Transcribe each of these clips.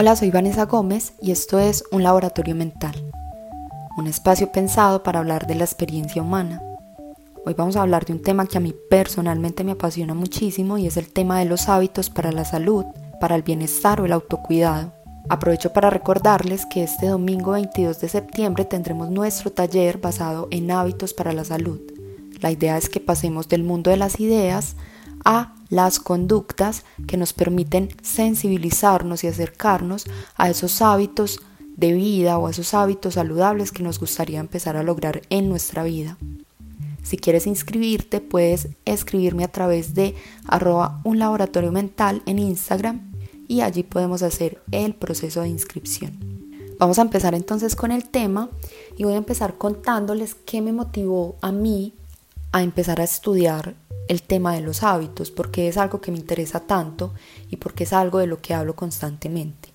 Hola, soy Vanessa Gómez y esto es Un Laboratorio Mental, un espacio pensado para hablar de la experiencia humana. Hoy vamos a hablar de un tema que a mí personalmente me apasiona muchísimo y es el tema de los hábitos para la salud, para el bienestar o el autocuidado. Aprovecho para recordarles que este domingo 22 de septiembre tendremos nuestro taller basado en hábitos para la salud. La idea es que pasemos del mundo de las ideas a las conductas que nos permiten sensibilizarnos y acercarnos a esos hábitos de vida o a esos hábitos saludables que nos gustaría empezar a lograr en nuestra vida. Si quieres inscribirte, puedes escribirme a través de arroba un laboratorio mental en Instagram y allí podemos hacer el proceso de inscripción. Vamos a empezar entonces con el tema y voy a empezar contándoles qué me motivó a mí a empezar a estudiar el tema de los hábitos, porque es algo que me interesa tanto y porque es algo de lo que hablo constantemente.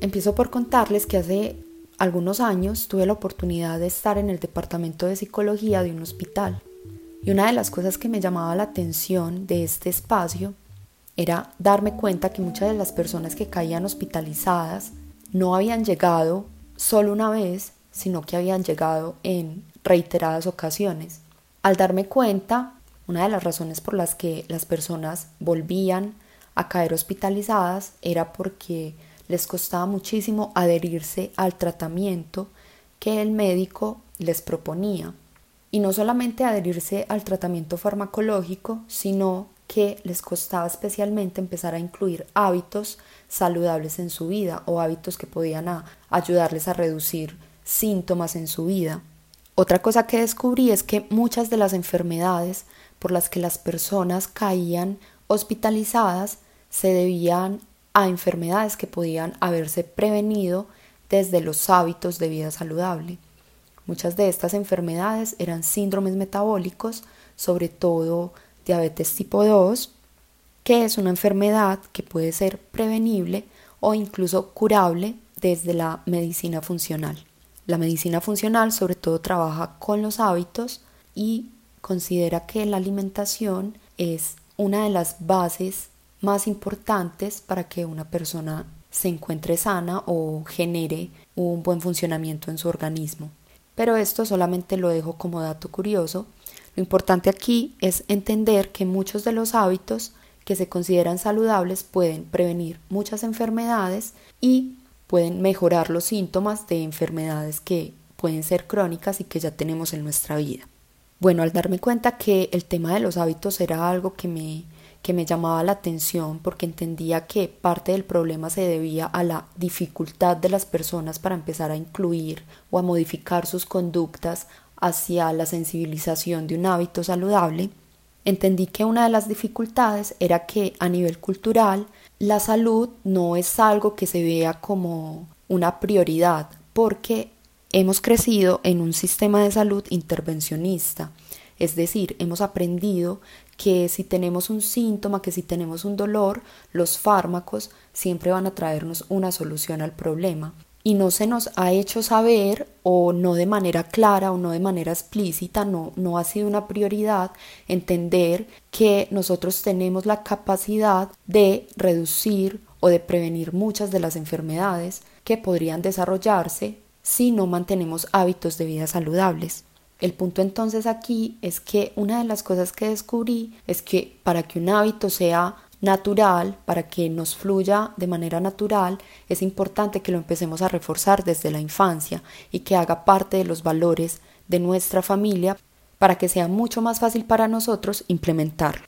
Empiezo por contarles que hace algunos años tuve la oportunidad de estar en el departamento de psicología de un hospital. Y una de las cosas que me llamaba la atención de este espacio era darme cuenta que muchas de las personas que caían hospitalizadas no habían llegado solo una vez, sino que habían llegado en reiteradas ocasiones. Al darme cuenta, una de las razones por las que las personas volvían a caer hospitalizadas era porque les costaba muchísimo adherirse al tratamiento que el médico les proponía. Y no solamente adherirse al tratamiento farmacológico, sino que les costaba especialmente empezar a incluir hábitos saludables en su vida o hábitos que podían ayudarles a reducir síntomas en su vida. Otra cosa que descubrí es que muchas de las enfermedades por las que las personas caían hospitalizadas se debían a enfermedades que podían haberse prevenido desde los hábitos de vida saludable. Muchas de estas enfermedades eran síndromes metabólicos, sobre todo diabetes tipo 2, que es una enfermedad que puede ser prevenible o incluso curable desde la medicina funcional. La medicina funcional sobre todo trabaja con los hábitos y considera que la alimentación es una de las bases más importantes para que una persona se encuentre sana o genere un buen funcionamiento en su organismo. Pero esto solamente lo dejo como dato curioso. Lo importante aquí es entender que muchos de los hábitos que se consideran saludables pueden prevenir muchas enfermedades y pueden mejorar los síntomas de enfermedades que pueden ser crónicas y que ya tenemos en nuestra vida. Bueno, al darme cuenta que el tema de los hábitos era algo que me, que me llamaba la atención porque entendía que parte del problema se debía a la dificultad de las personas para empezar a incluir o a modificar sus conductas hacia la sensibilización de un hábito saludable, entendí que una de las dificultades era que a nivel cultural la salud no es algo que se vea como una prioridad porque Hemos crecido en un sistema de salud intervencionista, es decir, hemos aprendido que si tenemos un síntoma, que si tenemos un dolor, los fármacos siempre van a traernos una solución al problema. Y no se nos ha hecho saber, o no de manera clara o no de manera explícita, no, no ha sido una prioridad entender que nosotros tenemos la capacidad de reducir o de prevenir muchas de las enfermedades que podrían desarrollarse si no mantenemos hábitos de vida saludables. El punto entonces aquí es que una de las cosas que descubrí es que para que un hábito sea natural, para que nos fluya de manera natural, es importante que lo empecemos a reforzar desde la infancia y que haga parte de los valores de nuestra familia para que sea mucho más fácil para nosotros implementarlo.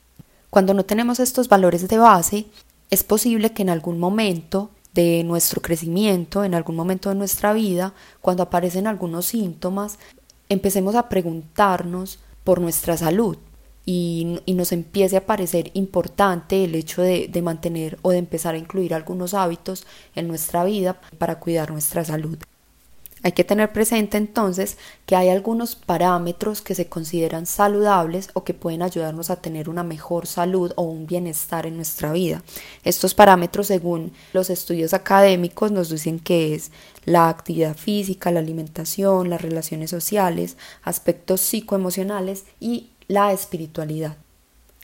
Cuando no tenemos estos valores de base, es posible que en algún momento de nuestro crecimiento, en algún momento de nuestra vida, cuando aparecen algunos síntomas, empecemos a preguntarnos por nuestra salud y, nos empiece a parecer importante el hecho de, de mantener o de empezar a incluir algunos hábitos en nuestra vida para cuidar nuestra salud. Hay que tener presente entonces que hay algunos parámetros que se consideran saludables o que pueden ayudarnos a tener una mejor salud o un bienestar en nuestra vida. Estos parámetros, según los estudios académicos, nos dicen que es la actividad física, la alimentación, las relaciones sociales, aspectos psicoemocionales y la espiritualidad.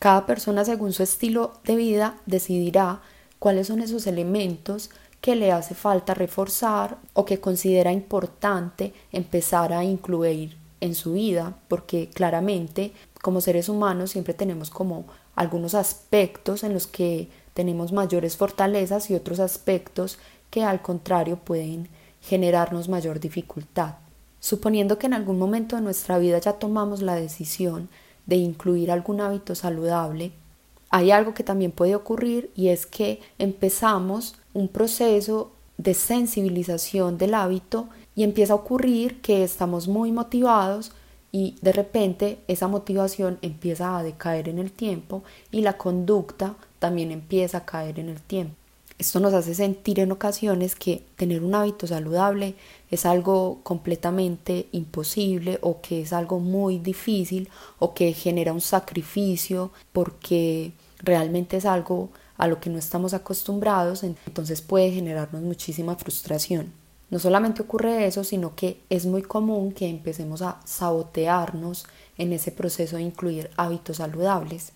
Cada persona, según su estilo de vida, decidirá cuáles son esos elementos que le hace falta reforzar o que considera importante empezar a incluir en su vida, porque claramente como seres humanos siempre tenemos como algunos aspectos en los que tenemos mayores fortalezas y otros aspectos que al contrario pueden generarnos mayor dificultad. Suponiendo que en algún momento de nuestra vida ya tomamos la decisión de incluir algún hábito saludable, hay algo que también puede ocurrir y es que empezamos un proceso de sensibilización del hábito y empieza a ocurrir que estamos muy motivados y de repente esa motivación empieza a decaer en el tiempo y la conducta también empieza a caer en el tiempo. Esto nos hace sentir en ocasiones que tener un hábito saludable es algo completamente imposible o que es algo muy difícil o que genera un sacrificio porque realmente es algo a lo que no estamos acostumbrados, entonces puede generarnos muchísima frustración. No solamente ocurre eso, sino que es muy común que empecemos a sabotearnos en ese proceso de incluir hábitos saludables.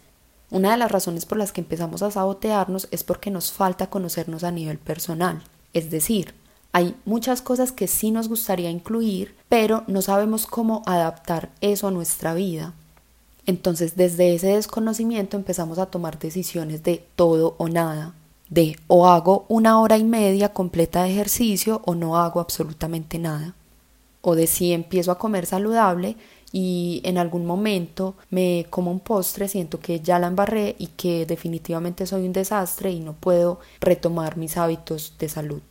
Una de las razones por las que empezamos a sabotearnos es porque nos falta conocernos a nivel personal. Es decir, hay muchas cosas que sí nos gustaría incluir, pero no sabemos cómo adaptar eso a nuestra vida. Entonces, desde ese desconocimiento empezamos a tomar decisiones de todo o nada, de o hago una hora y media completa de ejercicio o no hago absolutamente nada, o de si empiezo a comer saludable y en algún momento me como un postre, siento que ya la embarré y que definitivamente soy un desastre y no puedo retomar mis hábitos de salud.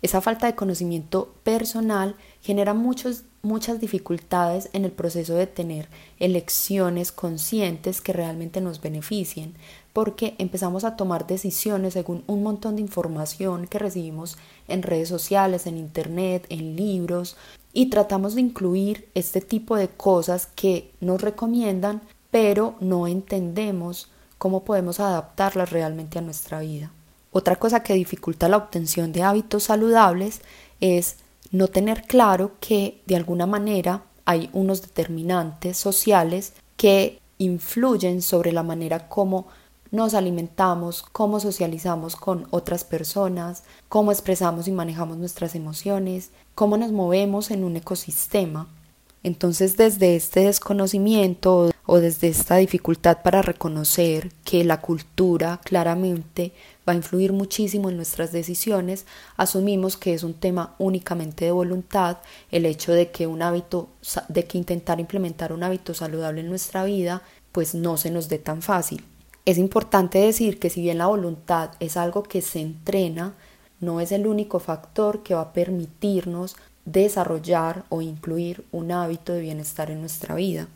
Esa falta de conocimiento personal genera muchos, muchas dificultades en el proceso de tener elecciones conscientes que realmente nos beneficien, porque empezamos a tomar decisiones según un montón de información que recibimos en redes sociales, en internet, en libros, y tratamos de incluir este tipo de cosas que nos recomiendan, pero no entendemos cómo podemos adaptarlas realmente a nuestra vida. Otra cosa que dificulta la obtención de hábitos saludables es no tener claro que de alguna manera hay unos determinantes sociales que influyen sobre la manera como nos alimentamos, cómo socializamos con otras personas, cómo expresamos y manejamos nuestras emociones, cómo nos movemos en un ecosistema. Entonces desde este desconocimiento o desde esta dificultad para reconocer que la cultura claramente va a influir muchísimo en nuestras decisiones, asumimos que es un tema únicamente de voluntad, el hecho de que un hábito, de que intentar implementar un hábito saludable en nuestra vida, pues no se nos dé tan fácil. Es importante decir que si bien la voluntad es algo que se entrena, no es el único factor que va a permitirnos desarrollar o incluir un hábito de bienestar en nuestra vida.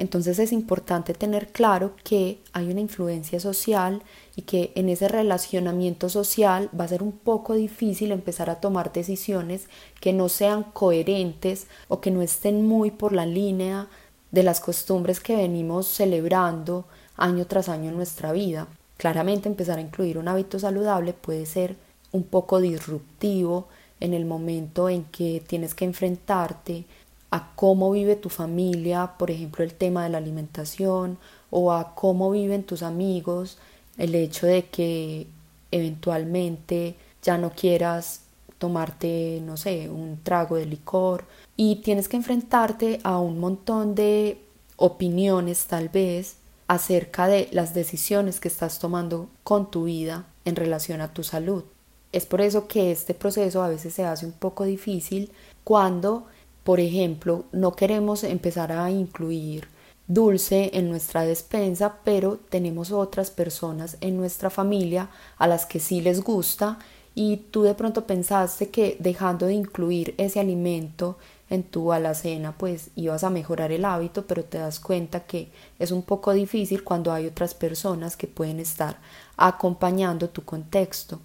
Entonces es importante tener claro que hay una influencia social y que en ese relacionamiento social va a ser un poco difícil empezar a tomar decisiones que no sean coherentes o que no estén muy por la línea de las costumbres que venimos celebrando año tras año en nuestra vida. Claramente empezar a incluir un hábito saludable puede ser un poco disruptivo en el momento en que tienes que enfrentarte a cómo vive tu familia, por ejemplo, el tema de la alimentación, o a cómo viven tus amigos, el hecho de que eventualmente ya no quieras tomarte, no sé, un trago de licor y tienes que enfrentarte a un montón de opiniones tal vez acerca de las decisiones que estás tomando con tu vida en relación a tu salud. Es por eso que este proceso a veces se hace un poco difícil cuando, por ejemplo, no queremos empezar a incluir dulce en nuestra despensa, pero tenemos otras personas en nuestra familia a las que sí les gusta y tú de pronto pensaste que dejando de incluir ese alimento en tu alacena pues ibas a mejorar el hábito, pero te das cuenta que es un poco difícil cuando hay otras personas que pueden estar acompañando tu contexto.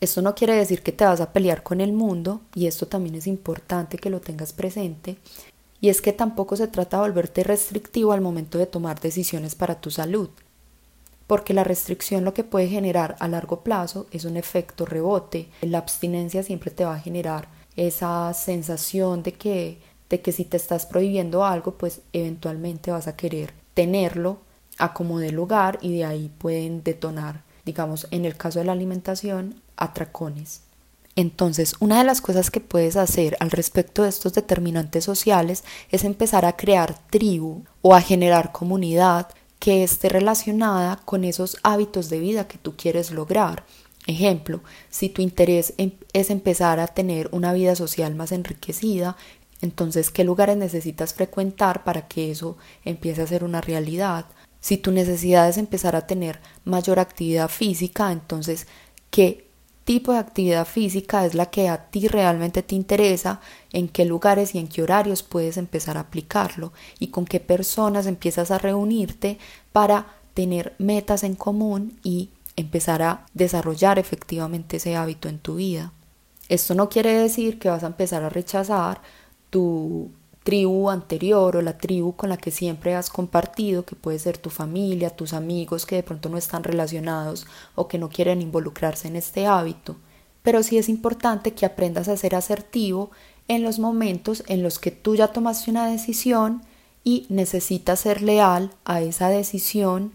Esto no quiere decir que te vas a pelear con el mundo, y esto también es importante que lo tengas presente, y es que tampoco se trata de volverte restrictivo al momento de tomar decisiones para tu salud, porque la restricción lo que puede generar a largo plazo es un efecto rebote. La abstinencia siempre te va a generar esa sensación de que, de que si te estás prohibiendo algo, pues eventualmente vas a querer tenerlo a como de lugar y de ahí pueden detonar, digamos, en el caso de la alimentación, atracones. Entonces, una de las cosas que puedes hacer al respecto de estos determinantes sociales es empezar a crear tribu o a generar comunidad que esté relacionada con esos hábitos de vida que tú quieres lograr. Ejemplo, si tu interés em, es empezar a tener una vida social más enriquecida, entonces, ¿qué lugares necesitas frecuentar para que eso empiece a ser una realidad? Si tu necesidad es empezar a tener mayor actividad física, entonces, ¿qué tipo de actividad física es la que a ti realmente te interesa? ¿En qué lugares y en qué horarios puedes empezar a aplicarlo? ¿Y con qué personas empiezas a reunirte para tener metas en común y empezar a desarrollar efectivamente ese hábito en tu vida? Esto no quiere decir que vas a empezar a rechazar tu tribu anterior o la tribu con la que siempre has compartido, que puede ser tu familia, tus amigos que de pronto no están relacionados o que no quieren involucrarse en este hábito. Pero sí es importante que aprendas a ser asertivo en los momentos en los que tú ya tomaste una decisión y necesitas ser leal a esa decisión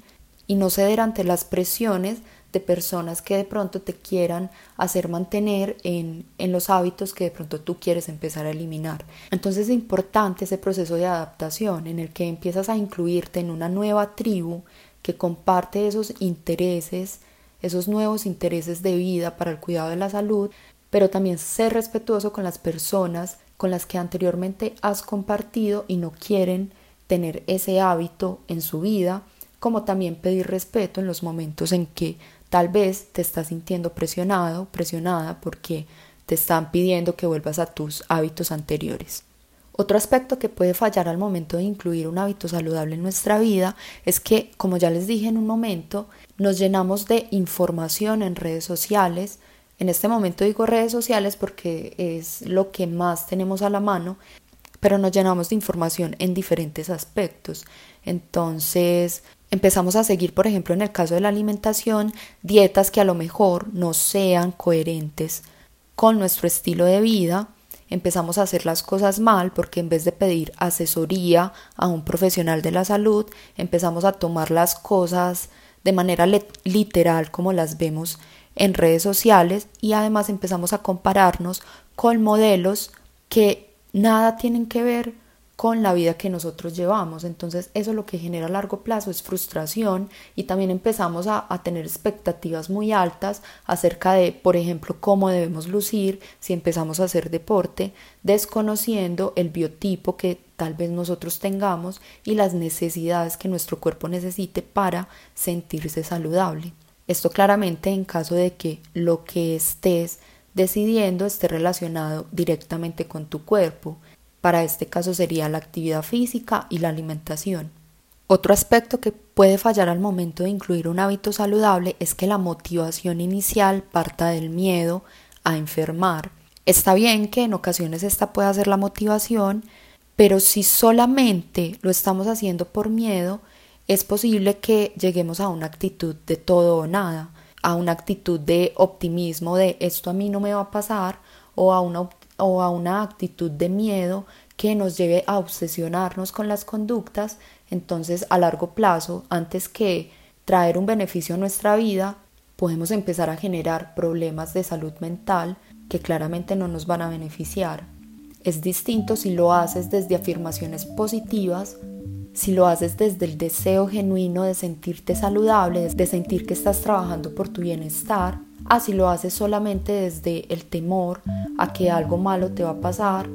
y no ceder ante las presiones personas que de pronto te quieran hacer mantener en, en, los hábitos que de pronto tú quieres empezar a eliminar. Entonces es importante ese proceso de adaptación en el que empiezas a incluirte en una nueva tribu que comparte esos intereses, esos nuevos intereses de vida para el cuidado de la salud, pero también ser respetuoso con las personas con las que anteriormente has compartido y no quieren tener ese hábito en su vida, como también pedir respeto en los momentos en que Tal vez te estás sintiendo presionado, presionada porque te están pidiendo que vuelvas a tus hábitos anteriores. Otro aspecto que puede fallar al momento de incluir un hábito saludable en nuestra vida es que, como ya les dije en un momento, nos llenamos de información en redes sociales. En este momento digo redes sociales porque es lo que más tenemos a la mano, pero nos llenamos de información en diferentes aspectos. Entonces, empezamos a seguir, por ejemplo, en el caso de la alimentación, dietas que a lo mejor no sean coherentes con nuestro estilo de vida, empezamos a hacer las cosas mal porque en vez de pedir asesoría a un profesional de la salud, empezamos a tomar las cosas de manera literal como las vemos en redes sociales y además empezamos a compararnos con modelos que nada tienen que ver con la vida que nosotros llevamos. Entonces eso lo que genera a largo plazo es frustración y también empezamos a, a, tener expectativas muy altas acerca de, por ejemplo, cómo debemos lucir si empezamos a hacer deporte, desconociendo el biotipo que tal vez nosotros tengamos y las necesidades que nuestro cuerpo necesite para sentirse saludable. Esto claramente en caso de que lo que estés decidiendo esté relacionado directamente con tu cuerpo para este caso sería la actividad física y la alimentación. Otro aspecto que puede fallar al momento de incluir un hábito saludable es que la motivación inicial parta del miedo a enfermar. Está bien que en ocasiones esta pueda ser la motivación, pero si solamente lo estamos haciendo por miedo, es posible que lleguemos a una actitud de todo o nada, a una actitud de optimismo de esto a mí no me va a pasar o a una o a una actitud de miedo que nos lleve a obsesionarnos con las conductas, entonces a largo plazo, antes que traer un beneficio a nuestra vida, podemos empezar a generar problemas de salud mental que claramente no nos van a beneficiar. Es distinto si lo haces desde afirmaciones positivas, si lo haces desde el deseo genuino de sentirte saludable, de sentir que estás trabajando por tu bienestar, así lo haces solamente desde el temor a que algo malo te va a pasar,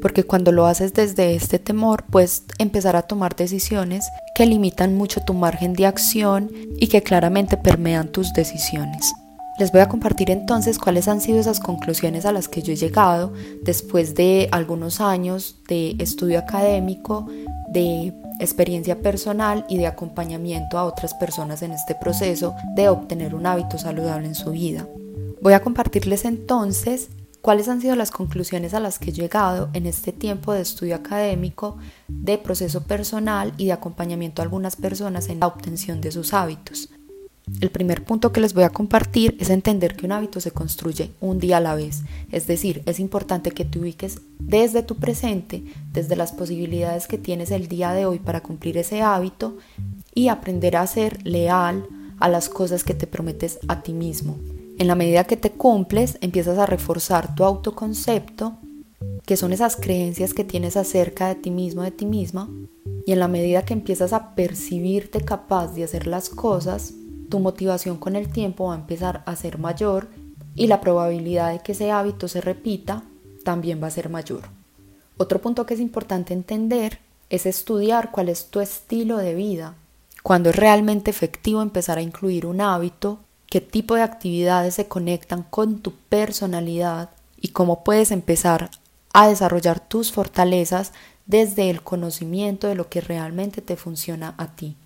porque cuando lo haces desde este temor, puedes empezar a tomar decisiones que limitan mucho tu margen de acción y que claramente permean tus decisiones. Les voy a compartir entonces cuáles han sido esas conclusiones a las que yo he llegado después de algunos años de estudio académico, de experiencia personal y de acompañamiento a otras personas en este proceso de obtener un hábito saludable en su vida. Voy a compartirles entonces cuáles han sido las conclusiones a las que he llegado en este tiempo de estudio académico, de proceso personal y de acompañamiento a algunas personas en la obtención de sus hábitos. El primer punto que les voy a compartir es entender que un hábito se construye un día a la vez, es decir, es importante que te ubiques desde tu presente, desde las posibilidades que tienes el día de hoy para cumplir ese hábito y aprender a ser leal a las cosas que te prometes a ti mismo. En la medida que te cumples, empiezas a reforzar tu autoconcepto, que son esas creencias que tienes acerca de ti mismo, de ti misma, y en la medida que empiezas a percibirte capaz de hacer las cosas, tu motivación con el tiempo va a empezar a ser mayor y la probabilidad de que ese hábito se repita también va a ser mayor. Otro punto que es importante entender es estudiar cuál es tu estilo de vida, cuando es realmente efectivo empezar a incluir un hábito, qué tipo de actividades se conectan con tu personalidad y cómo puedes empezar a desarrollar tus fortalezas desde el conocimiento de lo que realmente te funciona a ti.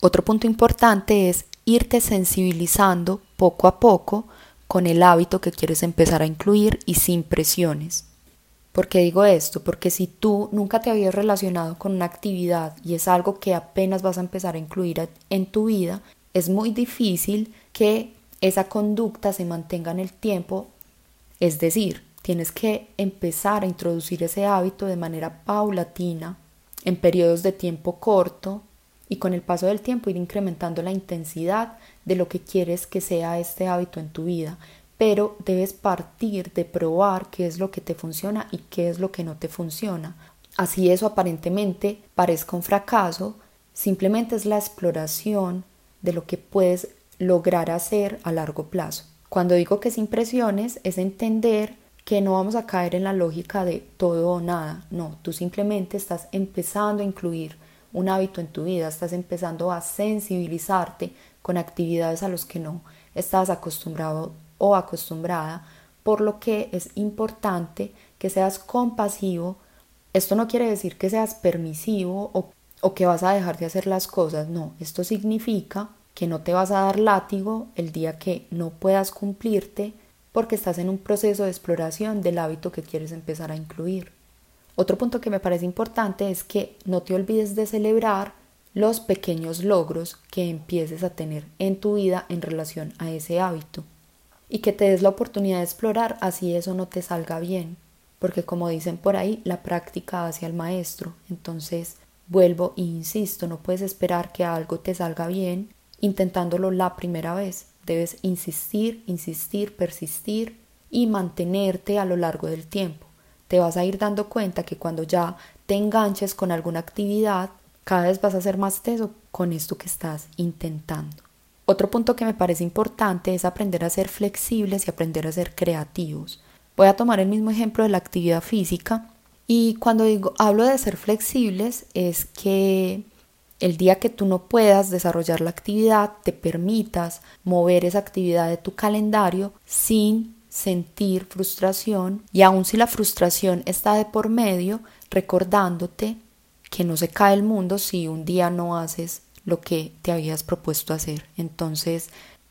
Otro punto importante es irte sensibilizando poco a poco con el hábito que quieres empezar a incluir y sin presiones. ¿Por qué digo esto? Porque si tú nunca te habías relacionado con una actividad y es algo que apenas vas a empezar a incluir en tu vida, es muy difícil que esa conducta se mantenga en el tiempo. Es decir, tienes que empezar a introducir ese hábito de manera paulatina, en periodos de tiempo corto, y con el paso del tiempo ir incrementando la intensidad de lo que quieres que sea este hábito en tu vida pero debes partir de probar qué es lo que te funciona y qué es lo que no te funciona. Así eso aparentemente parezca un fracaso, simplemente es la exploración de lo que puedes lograr hacer a largo plazo. Cuando digo que es impresiones, es entender que no vamos a caer en la lógica de todo o nada. No, tú simplemente estás empezando a incluir un hábito en tu vida, estás empezando a sensibilizarte con actividades a los que no estás acostumbrado o acostumbrada, por lo que es importante que seas compasivo. Esto no quiere decir que seas permisivo o, o que vas a dejar de hacer las cosas, no, esto significa que no te vas a dar látigo el día que no puedas cumplirte porque estás en un proceso de exploración del hábito que quieres empezar a incluir. Otro punto que me parece importante es que no te olvides de celebrar los pequeños logros que empieces a tener en tu vida en relación a ese hábito y que te des la oportunidad de explorar así eso no te salga bien, porque como dicen por ahí, la práctica hacia el maestro. Entonces, vuelvo e insisto, no puedes esperar que algo te salga bien intentándolo la primera vez. Debes insistir, insistir, persistir y mantenerte a lo largo del tiempo. Te vas a ir dando cuenta que cuando ya te enganches con alguna actividad, cada vez vas a ser más teso con esto que estás intentando. Otro punto que me parece importante es aprender a ser flexibles y aprender a ser creativos. Voy a tomar el mismo ejemplo de la actividad física y cuando digo hablo de ser flexibles es que el día que tú no puedas desarrollar la actividad, te permitas mover esa actividad de tu calendario sin sentir frustración y aun si la frustración está de por medio, recordándote que no se cae el mundo si un día no haces lo que te habías propuesto hacer. Entonces,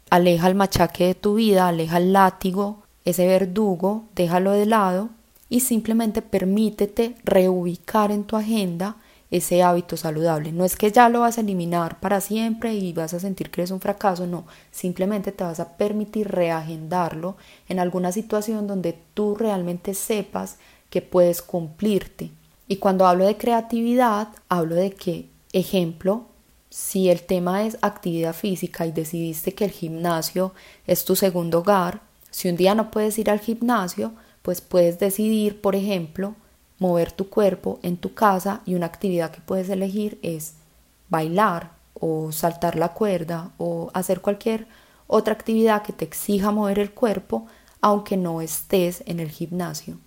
aleja el machaque de tu vida, aleja el látigo, ese verdugo, déjalo de lado y simplemente permítete reubicar en tu agenda ese hábito saludable. No es que ya lo vas a eliminar para siempre y vas a sentir que eres un fracaso, no, simplemente te vas a permitir reagendarlo en alguna situación donde tú realmente sepas que puedes cumplirte. Y cuando hablo de creatividad, hablo de que, ejemplo, si el tema es actividad física y decidiste que el gimnasio es tu segundo hogar, si un día no puedes ir al gimnasio, pues puedes decidir, por ejemplo, mover tu cuerpo en tu casa y una actividad que puedes elegir es bailar o saltar la cuerda o hacer cualquier otra actividad que te exija mover el cuerpo aunque no estés en el gimnasio.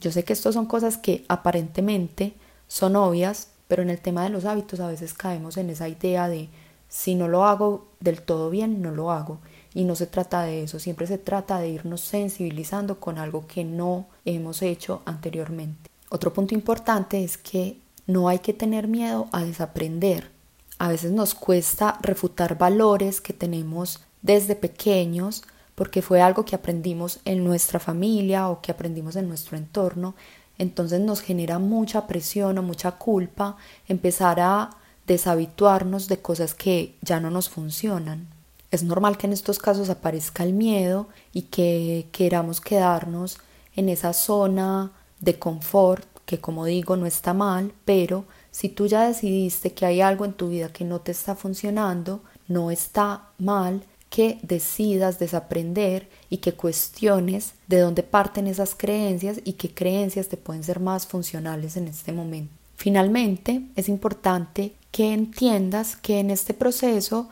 Yo sé que estas son cosas que aparentemente son obvias, pero en el tema de los hábitos a veces caemos en esa idea de si no lo hago del todo bien, no lo hago. Y no se trata de eso, siempre se trata de irnos sensibilizando con algo que no hemos hecho anteriormente. Otro punto importante es que no hay que tener miedo a desaprender. A veces nos cuesta refutar valores que tenemos desde pequeños porque fue algo que aprendimos en nuestra familia o que aprendimos en nuestro entorno entonces nos genera mucha presión o mucha culpa empezar a deshabituarnos de cosas que ya no nos funcionan. Es normal que en estos casos aparezca el miedo y que queramos quedarnos en esa zona de confort, que como digo no está mal, pero si tú ya decidiste que hay algo en tu vida que no te está funcionando, no está mal que decidas desaprender y que cuestiones de dónde parten esas creencias y qué creencias te pueden ser más funcionales en este momento. Finalmente, es importante que entiendas que en este proceso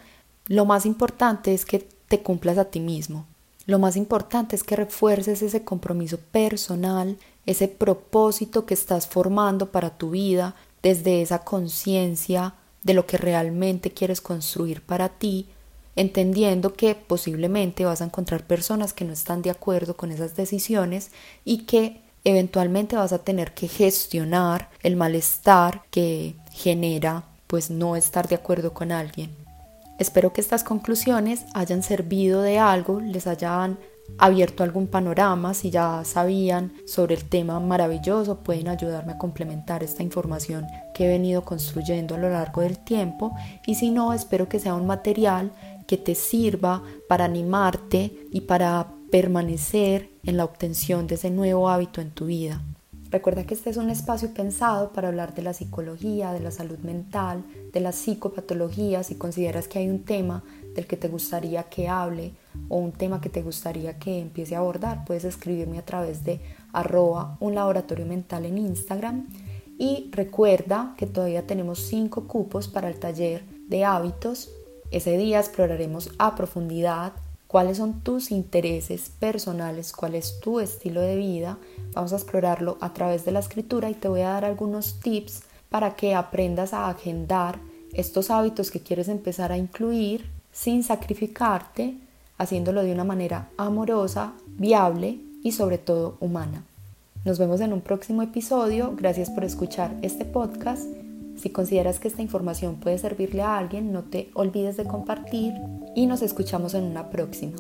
lo más importante es que te cumplas a ti mismo. Lo más importante es que refuerces ese compromiso personal, ese propósito que estás formando para tu vida desde esa conciencia de lo que realmente quieres construir para ti, entendiendo que posiblemente vas a encontrar personas que no están de acuerdo con esas decisiones y que eventualmente vas a tener que gestionar el malestar que genera pues no estar de acuerdo con alguien. Espero que estas conclusiones hayan servido de algo, les hayan abierto algún panorama, si ya sabían sobre el tema maravilloso, pueden ayudarme a complementar esta información que he venido construyendo a lo largo del tiempo y si no, espero que sea un material que te sirva para animarte y para permanecer en la obtención de ese nuevo hábito en tu vida. Recuerda que este es un espacio pensado para hablar de la psicología, de la salud mental, de las psicopatologías. Si consideras que hay un tema del que te gustaría que hable o un tema que te gustaría que empiece a abordar, puedes escribirme a través de arroba un laboratorio mental en Instagram. Y recuerda que todavía tenemos cinco cupos para el taller de hábitos. Ese día exploraremos a profundidad cuáles son tus intereses personales, cuál es tu estilo de vida. Vamos a explorarlo a través de la escritura y te voy a dar algunos tips para que aprendas a agendar estos hábitos que quieres empezar a incluir sin sacrificarte, haciéndolo de una manera amorosa, viable y sobre todo humana. Nos vemos en un próximo episodio. Gracias por escuchar este podcast. Si consideras que esta información puede servirle a alguien, no te olvides de compartir y nos escuchamos en una próxima.